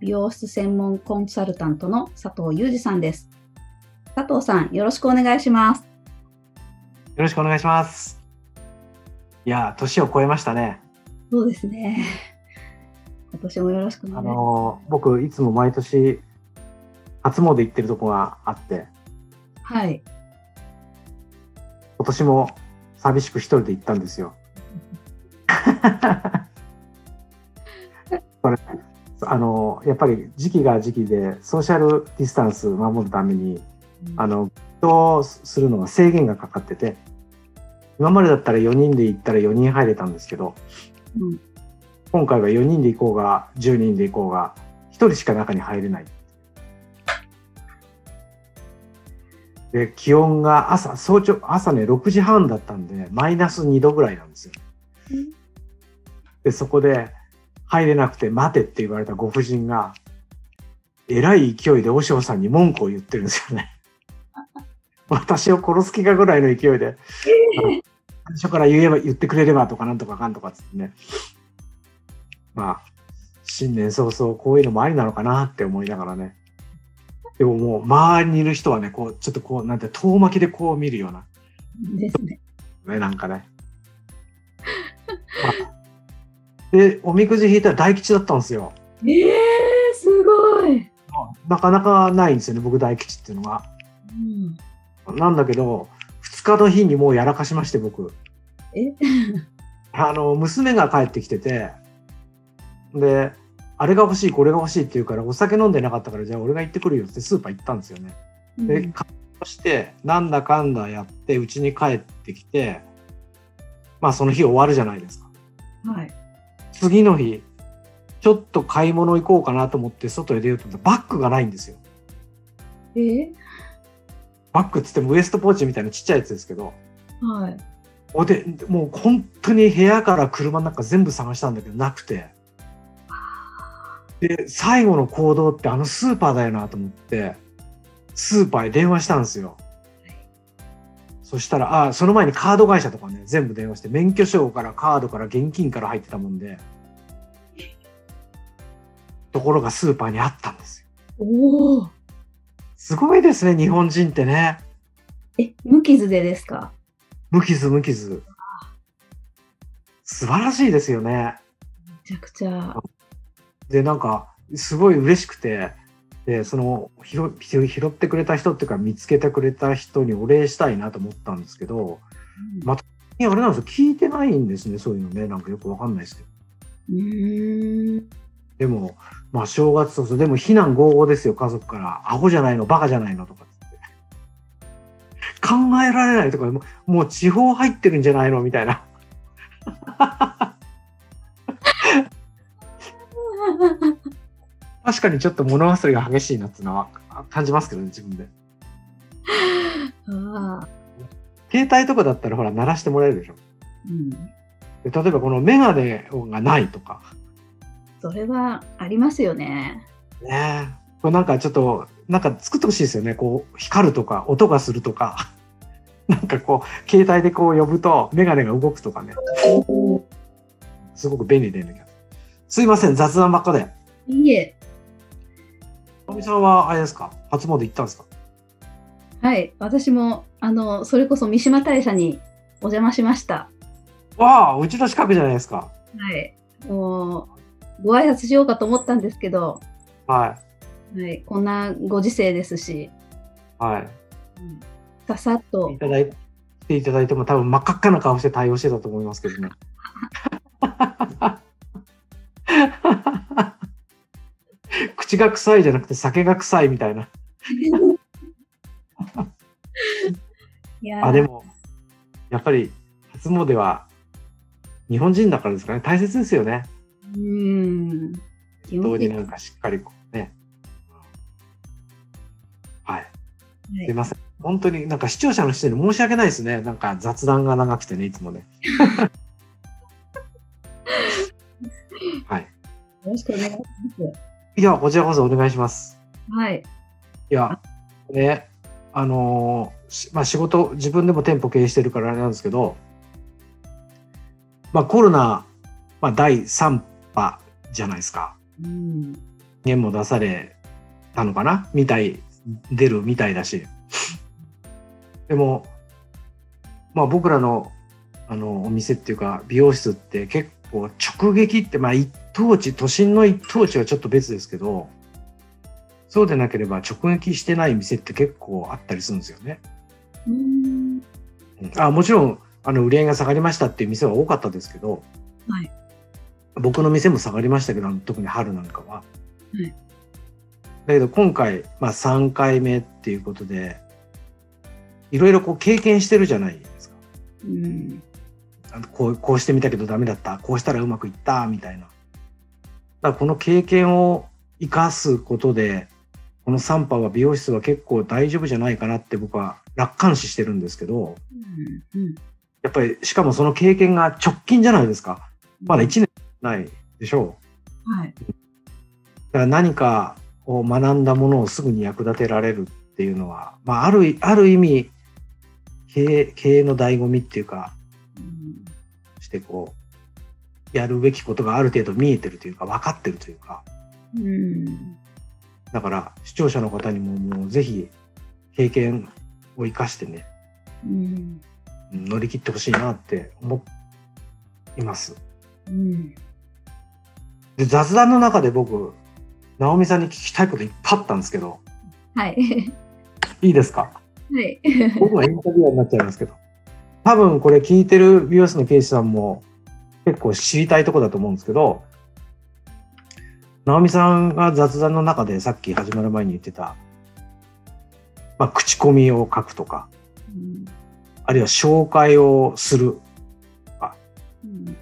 美容室専門コンサルタントの佐藤裕二さんです。佐藤さん、よろしくお願いします。よろしくお願いします。いやー、年を超えましたね。そうですね。今年もよろしくお願いあします。のー僕、いつも毎年、初詣行ってるとこがあって、はい。今年も寂しく一人で行ったんですよ。これあのーやっぱり時期が時期で、ソーシャルディスタンス守るために、あの、移動するのが制限がかかってて、今までだったら4人で行ったら4人入れたんですけど、うん今回は4人で行こうが、10人で行こうが、1人しか中に入れない。で、気温が朝、早朝、朝ね、6時半だったんで、マイナス2度ぐらいなんですよ。うんで、そこで、入れなくて待てって言われたご婦人が、えらい勢いで和尚さんに文句を言ってるんですよね。私を殺す気かぐらいの勢いで、最初から言えば言ってくれればとかなんとかかんとかっつってね。まあ、新年早々こういうのもありなのかなって思いながらね。でももう周りにいる人はね、こう、ちょっとこう、なんて遠巻きでこう見るような、ですね。ね、なんかね。ま あで、おみくじ引いたら大吉だったんですよ。ええー、すごい。なかなかないんですよね、僕大吉っていうのが。うん、なんだけど、2日の日にもうやらかしまして、僕。え？あの、娘が帰ってきてて、で、あれが欲しい、これが欲しいって言うから、お酒飲んでなかったから、じゃあ俺が行ってくるよってスーパー行ったんですよね。で、うん買い物して、なんだかんだやって、うちに帰ってきて、まあその日終わるじゃないですか。はい。次の日、ちょっと買い物行こうかなと思って外へ出ようと思ったらバッグがないんですよ。え？ー、バッグっつってもウエストポーチみたいなちっちゃいやつですけど、はい。おで、もう本当に部屋から車の中全部探したんだけどなくて。で、最後の行動ってあのスーパーだよなと思って、スーパーへ電話したんですよ。そしたら、あ、その前にカード会社とかね、全部電話して、免許証からカードから現金から入ってたもんで、ところがスーパーにあったんですよ。おお。すごいですね、日本人ってね。え、無傷でですか？無傷無傷。素晴らしいですよね。めちゃくちゃ。で、なんか、すごい嬉しくて、で、その、拾拾拾ってくれた人っていうか、見つけてくれた人にお礼したいなと思ったんですけど、まいや、あれなんですよ、聞いてないんですね、そういうのね。なんかよくわかんないですけど。うーん。でも、まあ、正月そうそう、でも、非難合々ですよ、家族から。アホじゃないの、バカじゃないのとかって。考えられないとか、もう地方入ってるんじゃないのみたいな。確かにちょっと物忘れが激しいなっていうのは感じますけどね、自分で。携帯とかだったらほら、鳴らしてもらえるでしょ。うん。で例えばこのメガネがないとか。それはありますよね。ねえこれなんかちょっと、なんか作ってほしいですよね。こう、光るとか、音がするとか。なんかこう、携帯でこう呼ぶと、メガネが動くとかね。すごく便利でね。すいません、雑談ばっかで。いいえ。おみさんは、あれですか？初詣行ったんですか？はい。私も、あの、それこそ三島大社にお邪魔しました。わあ、うちの近くじゃないですか。はい。もう、ご挨拶しようかと思ったんですけど、ははい。こんなご時世ですし、い。はい。ささっとい、ただいていただいても多分真っ赤っかな顔して対応してたと思いますけどね。口が臭いじゃなくて酒が臭いみたいな。あ、でも、やっぱり初詣は日本人だからですかね。大切ですよね。うーん。基本的同時なんかしっかりこうね。はい。はいすいません。本当になんか視聴者の人に申し訳ないですね。なんか雑談が長くてね、いつもね。はい。よろしくお願いします。いや、こちらこそお願いします。はい。いや、ね、あのーしまあ仕事、自分でも店舗経営してるからあれなんですけど、まあコロナ、まあ第3波じゃないですか。うん。言も出されたのかな？みたい、出るみたいだし。でも、まあ僕らのあのお店っていうか美容室って結構直撃って、まあ一等地、都心の一等地はちょっと別ですけど、そうでなければ直撃してない店って結構あったりするんですよね。うん。うんあもちろんあの売り上げが下がりましたっていう店は多かったですけど、はい僕の店も下がりましたけど特に春なんかは。いだけど今回、まあ、3回目っていうことでいろいろこう経験してるじゃないですか。うん。こうこうしてみたけどダメだったこうしたらうまくいったみたいな。だこの経験を生かすことでこの3波は美容室は結構大丈夫じゃないかなって僕は楽観視してるんですけどうん。うん。やっぱりしかもその経験が直近じゃないですかまだ1年ないでしょうはい。だから何かを学んだものをすぐに役立てられるっていうのは、まあ、あるある意味経営経営の醍醐味っていうかうんしてこうやるべきことがある程度見えてるというか分かってるというかうん。だから視聴者の方にももうぜひ経験を生かしてねうん。うん乗り切ってほしいなって思います。うん。で雑談の中で僕直美さんに聞きたいこといっぱいあったんですけどはい。いいですか？はい。僕はインタビュアーになっちゃいますけど多分これ聞いてる美容室の経営士さんも結構知りたいとこだと思うんですけど直美さんが雑談の中でさっき始まる前に言ってた、まあ、口コミを書くとかうんあるいは紹介をするうんこ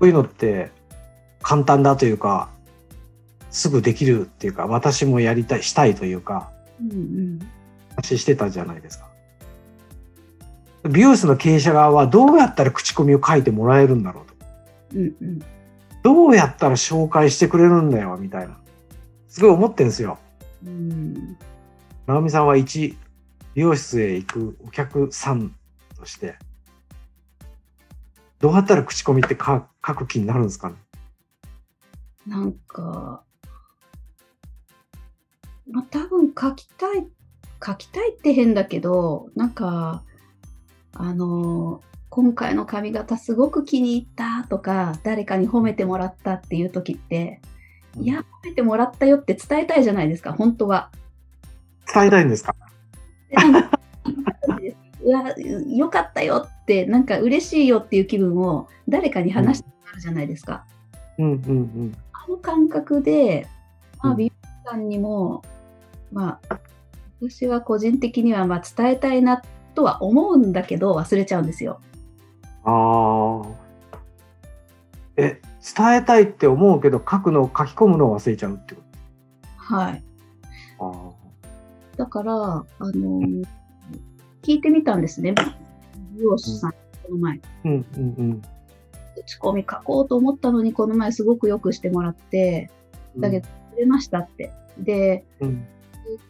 ういうのって簡単だというかすぐできるっていうか私もやりたいしたいというかうん話してたじゃないですか。美容室の経営者側はどうやったら口コミを書いてもらえるんだろうと。うんうんどうやったら紹介してくれるんだよみたいな。すごい思ってるんですよ。うん直美さんは一美容室へ行くお客さんとしてどうやったら口コミって書書く気になるんですかね？なんか、まあ、多分書きたい、書きたいって変だけど、なんか、あの、今回の髪型すごく気に入ったとか、誰かに褒めてもらったっていう時って、いや、褒めてもらったよって伝えたいじゃないですか、本当は。伝えたいんですか？うわ、よかったよって、なんか嬉しいよっていう気分を誰かに話してもらうじゃないですか。うんうんうん。あの感覚で、まあ、うん美容師さんにも、まあ、私は個人的にはまあ伝えたいなとは思うんだけど、忘れちゃうんですよ。ああ。え、伝えたいって思うけど書くの書き込むのを忘れちゃうってこはい。と。だから、あのー聞いてみたんですね。美容師さん、この前。ああ。うんうんうん。口コミ書こうと思ったのに、この前すごくよくしてもらって、だけど、くれましたって。で、うん。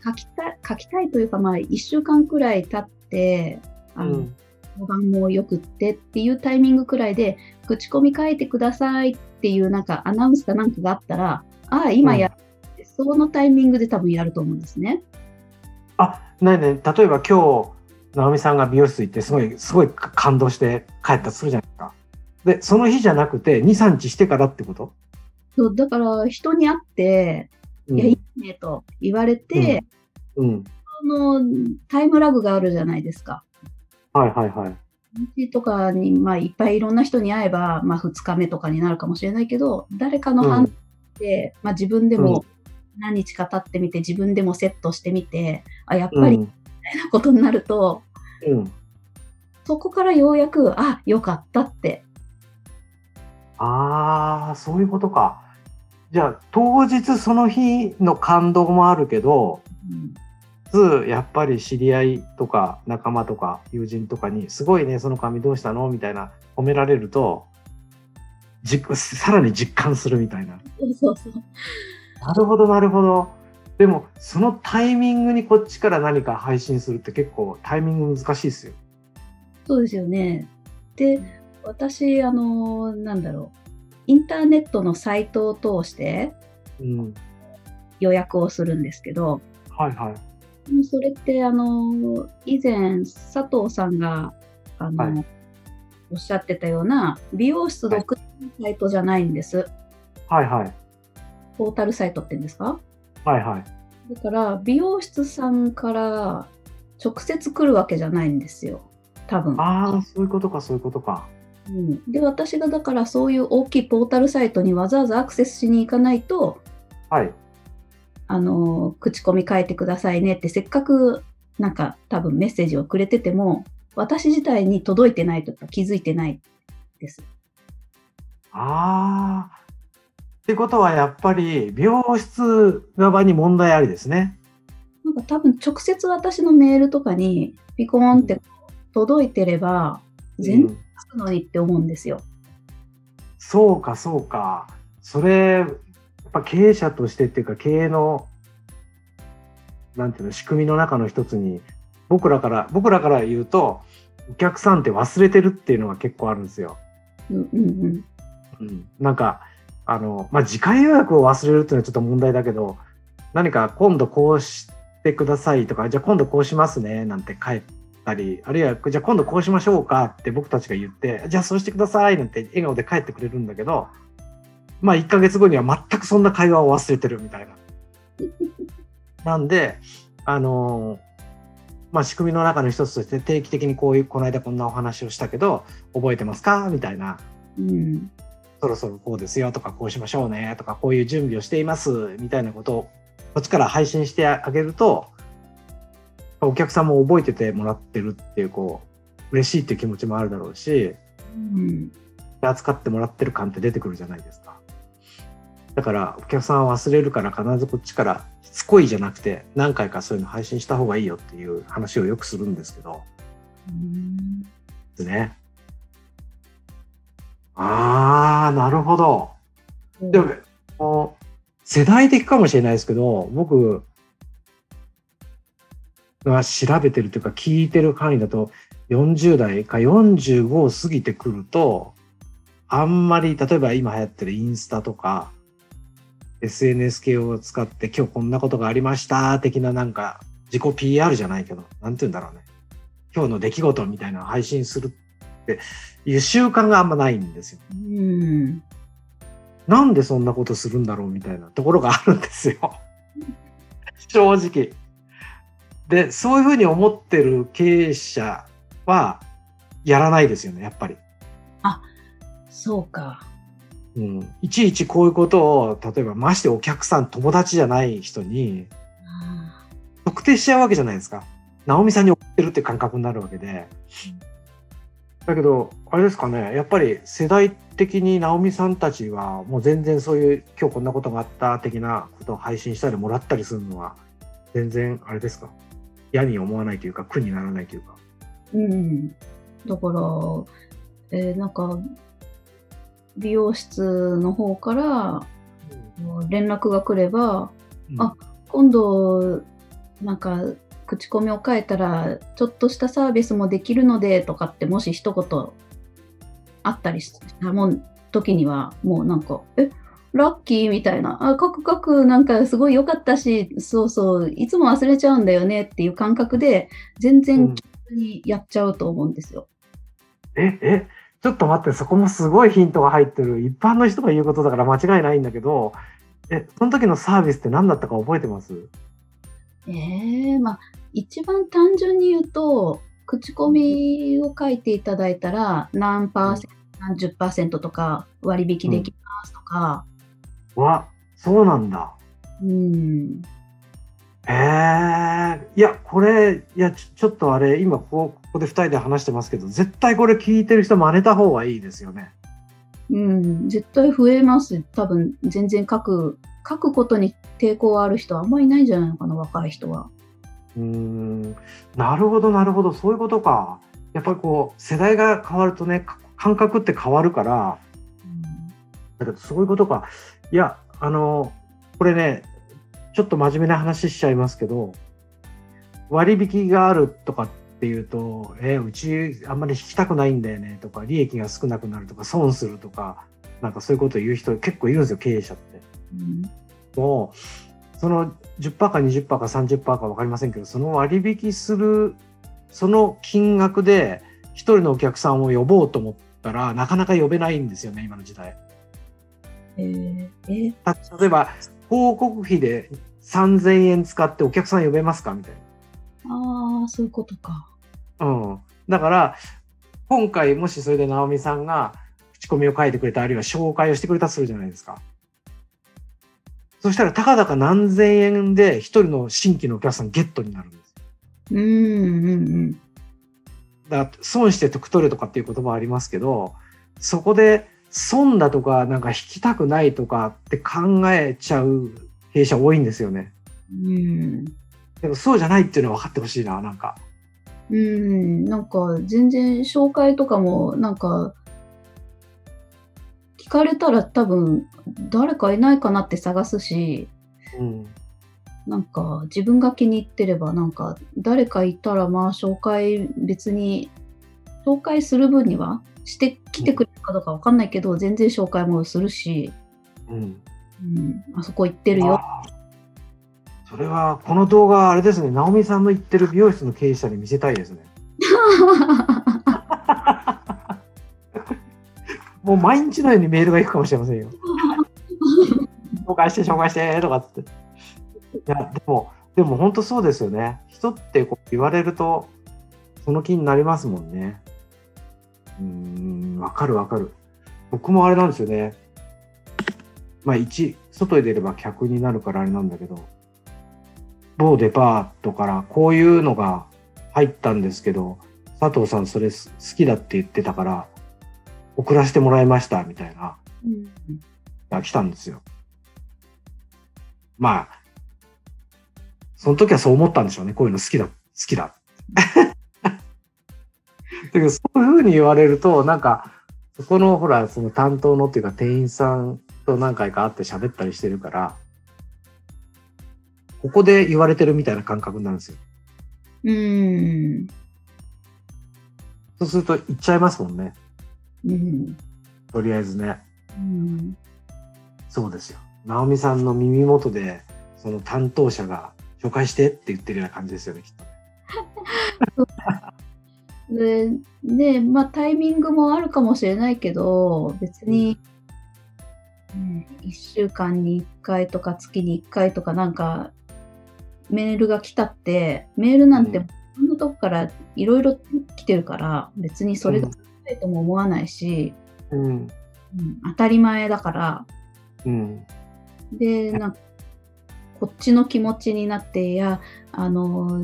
書きたい、書きたいというか、まあ、1週間くらい経って、あの、うん評判もよくってっていうタイミングくらいで、口コミ書いてくださいっていうなんかアナウンスかなんかがあったら、ああ、今やって、そのタイミングで多分やると思うんですね。あ、なにね、例えば今日、直美さんが美容室行って、すごい、すごい感動して帰ったとするじゃないですか。で、その日じゃなくて、2、3日してからってこと？そうだから、人に会って、うんいや、いいねと言われて、うん。そのタイムラグがあるじゃないですか。はいはいはい。日とかに、まあ、いっぱいいろんな人に会えば、まあ、2日目とかになるかもしれないけど、誰かの判断で、まあ、自分でも何日か経ってみて、自分でもセットしてみて、あ、やっぱりみうん。たいなことになると、うん。そこからようやく、あ、よかったって。ああ、そういうことか。じゃあ、当日その日の感動もあるけど、うんつやっぱり知り合いとか仲間とか友人とかにすごいねその髪どうしたのみたいな褒められるとじ さらに実感するみたいな。そうそう。なるほどなるほど。でもそのタイミングにこっちから何か配信するって結構タイミング難しいですよ。そうですよね。で私あのなんだろうインターネットのサイトを通してうん、予約をするんですけど、はいはい。それってあの以前佐藤さんがあの、はいおっしゃってたような美容室独自のサイトじゃないんです。はいはい。ポータルサイトって言うんですか？はいはい。だから美容室さんから直接来るわけじゃないんですよ。多分。ああ、そういうことか、そういうことか。うん、で私がだからそういう大きいポータルサイトにわざわざアクセスしに行かないとはい。あの口コミ書いてくださいねってせっかくなんか多分メッセージをくれてても私自体に届いてないとか気づいてないです。ああ。ってことはやっぱり美容室側に問題ありですね。なんか多分直接私のメールとかにピコーンって届いてれば全然うんつくのにって思うんですよ。そうか、そうか。それ、ぱ経営者としてっていうか、経営の、なんていうの、仕組みの中の一つに、僕らから、僕らから言うと、お客さんって忘れてるっていうのが結構あるんですよ。うんうんうんうん、なんか、あの、まあ、次回予約を忘れるっていうのはちょっと問題だけど、何か今度こうしてくださいとか、じゃあ今度こうしますね、なんて帰ったり、あるいは、じゃあ今度こうしましょうかって僕たちが言って、じゃあそうしてくださいなんて笑顔で帰ってくれるんだけど、まあ1ヶ月後には全くそんな会話を忘れてるみたいな。なんで、あのまあ仕組みの中の一つとして定期的にこういう、この間こんなお話をしたけど、覚えてますか？みたいな。うんそろそろこうですよとかこうしましょうねとかこういう準備をしていますみたいなことをこっちから配信してあげるとお客さんも覚えててもらってるっていうこう嬉しいっていう気持ちもあるだろうしうん扱ってもらってる感って出てくるじゃないですかだからお客さんは忘れるから必ずこっちからしつこいじゃなくて何回かそういうの配信した方がいいよっていう話をよくするんですけど。うん。ですね。ああなるほど。でも、世代的かもしれないですけど、僕が調べてるというか聞いてる範囲だと、40代か45を過ぎてくると、あんまり、例えば今流行ってるインスタとか、SNS 系を使って今日こんなことがありました、的ななんか自己 PR じゃないけど、なんて言うんだろうね。今日の出来事みたいなのを配信するっていう習慣があんまないんですよ。うんなんでそんなことするんだろうみたいなところがあるんですよ。正直。で、そういうふうに思ってる経営者はやらないですよね、やっぱり。そうか。うん。いちいちこういうことを、例えばましてお客さん、友達じゃない人にあ特定しちゃうわけじゃないですか。直美さんに送ってるって感覚になるわけで。だけど、あれですかね、やっぱり世代的に直美さんたちはもう全然そういう今日こんなことがあった的なことを配信したりもらったりするのは全然あれですか？嫌に思わないというか苦にならないというか。うん。だから、えーなんか、美容室の方から連絡が来れば、うん。あ今度、なんか、口コミを変えたら、ちょっとしたサービスもできるので、とかって、もし一言あったりしたもん、時には、もうなんか、え、ラッキーみたいな、あ、カクカクなんかすごい良かったし、そうそう、いつも忘れちゃうんだよねっていう感覚で、全うん。然気にやっちゃうと思うんですよ。え、え、ちょっと待って、そこもすごいヒントが入ってる。一般の人が言うことだから間違いないんだけど、え、その時のサービスって何だったか覚えてます？ええまあ、一番単純に言うと、口コミを書いていただいたら、何パーセント、何十パーセントとか割引できますとか、わ、そうなんだ。うん、へえ、いや、これ、いや、ちょちょっとあれ、今ここ、ここで2人で話してますけど、絶対これ聞いてる人真似た方がいいですよね。うん、絶対増えます。多分、全然書く、書くことに抵抗ある人はあんまりいないんじゃないのかな、若い人は。うんなるほどなるほどそういうことかやっぱりこう世代が変わるとねか感覚って変わるからだけどそういうことかいやあのこれねちょっと真面目な話しちゃいますけど割引があるとかっていうと「えうちあんまり引きたくないんだよね」とか利益が少なくなるとか損するとかなんかそういうことを言う人結構いるんですよ経営者って。うんもうその10%か20%か30%か分かりませんけどその割引するその金額で一人のお客さんを呼ぼうと思ったらなかなか呼べないんですよね今の時代。えーえーた例えば広告費で3000円使ってお客さん呼べますか？みたいああ、そういうことか。な。うん。だから今回もしそれで直美さんが口コミを書いてくれたあるいは紹介をしてくれたとするじゃないですか。そしたらたかだか何千円で一人の新規のお客さんゲットになるんです。うんうんうん。だ損して得取るとかっていう言葉ありますけどそこで損だとかなんか引きたくないとかって考えちゃう経営者多いんですよね。うん。でもそうじゃないっていうのは分かってほしいななんか。うん、なんか全然紹介とかもなんか聞かれたら多分誰かいないかなって探すしうんなんか自分が気に入ってればなんか誰かいたらまあ紹介別に紹介する分にはしてきてくれるかどうかわかんないけど全然紹介もするし、うん、うん、あそこ行ってるよ。それはこの動画あれですね直美さんの言ってる美容室の経営者に見せたいですね。もう毎日のようにメールが行くかもしれませんよ。紹介して紹介してとかっつって。いやでもでも本当そうですよね。人ってこう言われるとその気になりますもんね。うーんわかるわかる。僕もあれなんですよね。まあ一外に出れば客になるからあれなんだけど某デパートからこういうのが入ったんですけど佐藤さんそれす好きだって言ってたから送らせてもらいましたみたいなうんが来たんですよ。まあその時はそう思ったんでしょうねこういうの好きだ好きだ。だけどそういうふうに言われるとなんかそこのほらその担当のっていうか店員さんと何回か会って喋ったりしてるからここで言われてるみたいな感覚になるんですよ。うんそうすると言っちゃいますもんね。うんとりあえずね。うんそうですよ。直美さんの耳元でその担当者が紹介してって言ってるような感じですよね、きっと。で、で、まあタイミングもあるかもしれないけど、別に、うん、1週間に1回とか月に1回とかなんかメールが来たって、メールなんてうんそんなとこからいろいろ来てるから、別にそれがいとも思わないし、うん。うん、当たり前だから、うん。で、なんか、こっちの気持ちになって、いや、あの、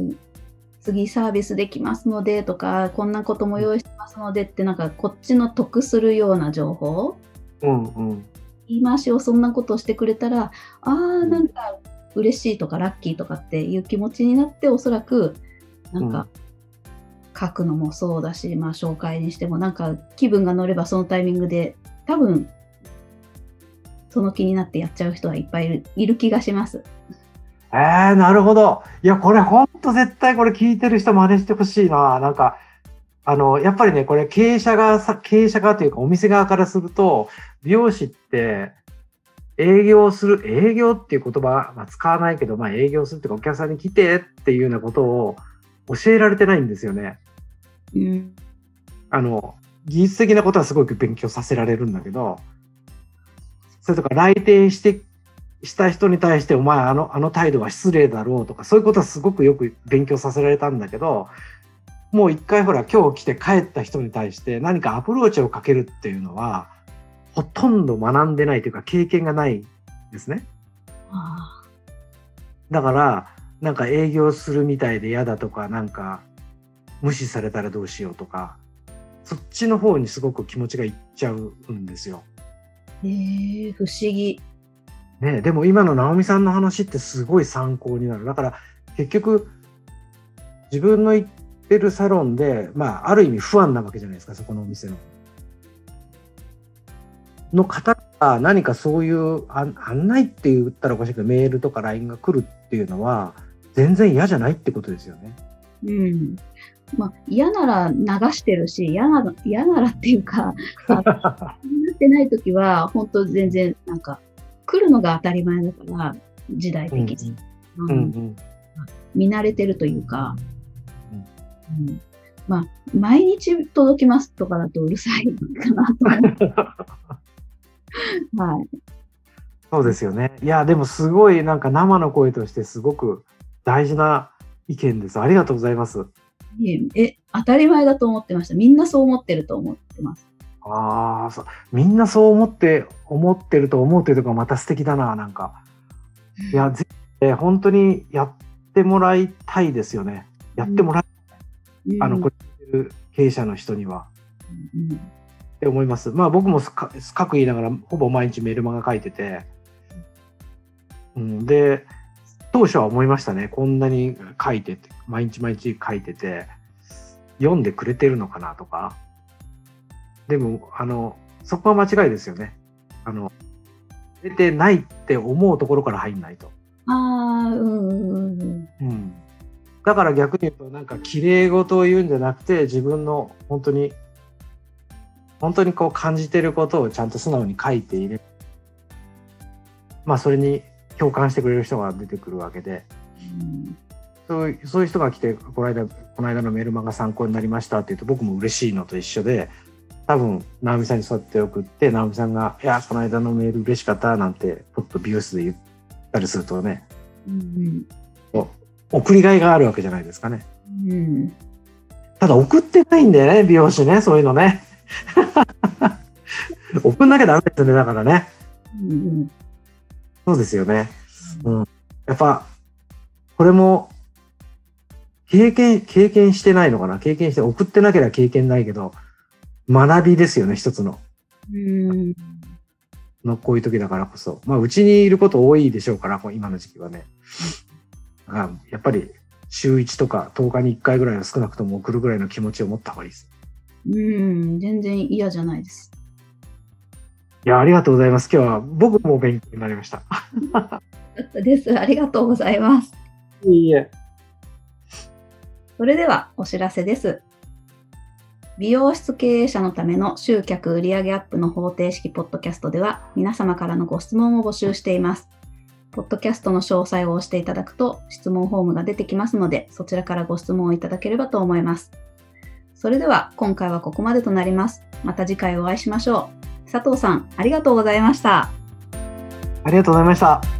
次サービスできますのでとか、こんなことも用意してますのでって、なんか、こっちの得するような情報、うん。うん。言い回しをそんなことをしてくれたら、あー、なんか、嬉しいとかラッキーとかっていう気持ちになって、おそらく、なんか、書くのもそうだし、まあ、紹介にしても、なんか、気分が乗ればそのタイミングで、多分、その気になってやっちゃう人はいっぱいいるいる気がします。えー、なるほど。いや、これほんと絶対これ聞いてる人真似してほしいな。なんか、あの、やっぱりね、これ経営者側さ、経営者側というかお店側からすると、美容師って営業する、営業っていう言葉は使わないけど、まあ営業するっていうかお客さんに来てっていうようなことを教えられてないんですよね。うんあの、技術的なことはすごく勉強させられるんだけど、それとか来店して、した人に対して、お前あの、あの態度は失礼だろうとか、そういうことはすごくよく勉強させられたんだけど、もう一回ほら、今日来て帰った人に対して何かアプローチをかけるっていうのは、ほとんど学んでないというか経験がないんですね。あだから、なんか営業するみたいで嫌だとか、なんか無視されたらどうしようとか、そっちの方にすごく気持ちがいっちゃうんですよ。ーえー、不思議。ね、でも今の直美さんの話ってすごい参考になる。だから結局、自分の行ってるサロンで、まあ、ある意味不安なわけじゃないですか、そこのお店の。の方が何かそういう案案内って言ったらおかしいけど、メールとか LINE が来るっていうのは、全然嫌じゃないってことですよね。うん。まあ、嫌なら流してるし、嫌なら、嫌ならっていうか、あなってないときは、本当全然、なんか、来るのが当たり前だから、時代的に。うんうん見慣れてるというか、うんまあ、毎日届きますとかだとうるさいかなと思う。はい。そうですよね。いや、でもすごいなんか生の声としてすごく大事な意見です。ありがとうございます。いえ、え当たり前だと思ってました。みんなそう思ってると思ってます。ああ、そうみんなそう思って、思ってると思うというところがまた素敵だな、なんか。いや、ぜえー本当にやってもらいたいですよね。やってもらい、うんあの、これ経営者の人には。うんって思います。まあ僕もか書く言いながらほぼ毎日メルマガ書いてて、うん、で当初は思いましたねこんなに書いてて毎日毎日書いてて読んでくれてるのかなとかでもあのそこは間違いですよね。あの出てないって思うところから入んないと。ああ、うんうんうんうん、だから逆に言うとなんか綺麗事を言うんじゃなくて自分の本当に本当にこう感じてることをちゃんと素直に書いているまあそれに共感してくれる人が出てくるわけでうんそういうそういう人が来てこの間この間のメルマガ参考になりましたって言うと僕も嬉しいのと一緒で多分直美さんにそうやって送って直美さんが「いやこの間のメール嬉しかった」なんてポッと美容室で言ったりするとねうん送りがいがあるわけじゃないですかね。うんただ送ってないんだよね、美容師ね、そういうのね。送んなきゃダメですね、だからね。うんそうですよね。うん。やっぱ、これも、経験、経験してないのかな？経験して、送ってなければ経験ないけど、学びですよね、一つの。うんのこういう時だからこそ。まあ、うちにいること多いでしょうから、今の時期はね。あやっぱり、週1とか10日に1回ぐらいは少なくとも送るぐらいの気持ちを持った方がいいです。うん、全然嫌じゃないです。いや、ありがとうございます。今日は僕も勉強になりました。です。ありがとうございます。いいえ。それではお知らせです。美容室経営者のための集客売上アップの方程式ポッドキャストでは皆様からのご質問を募集しています。ポッドキャストの詳細を押していただくと質問フォームが出てきますのでそちらからご質問をいただければと思います。それでは今回はここまでとなります。また次回お会いしましょう。佐藤さん、ありがとうございました。ありがとうございました。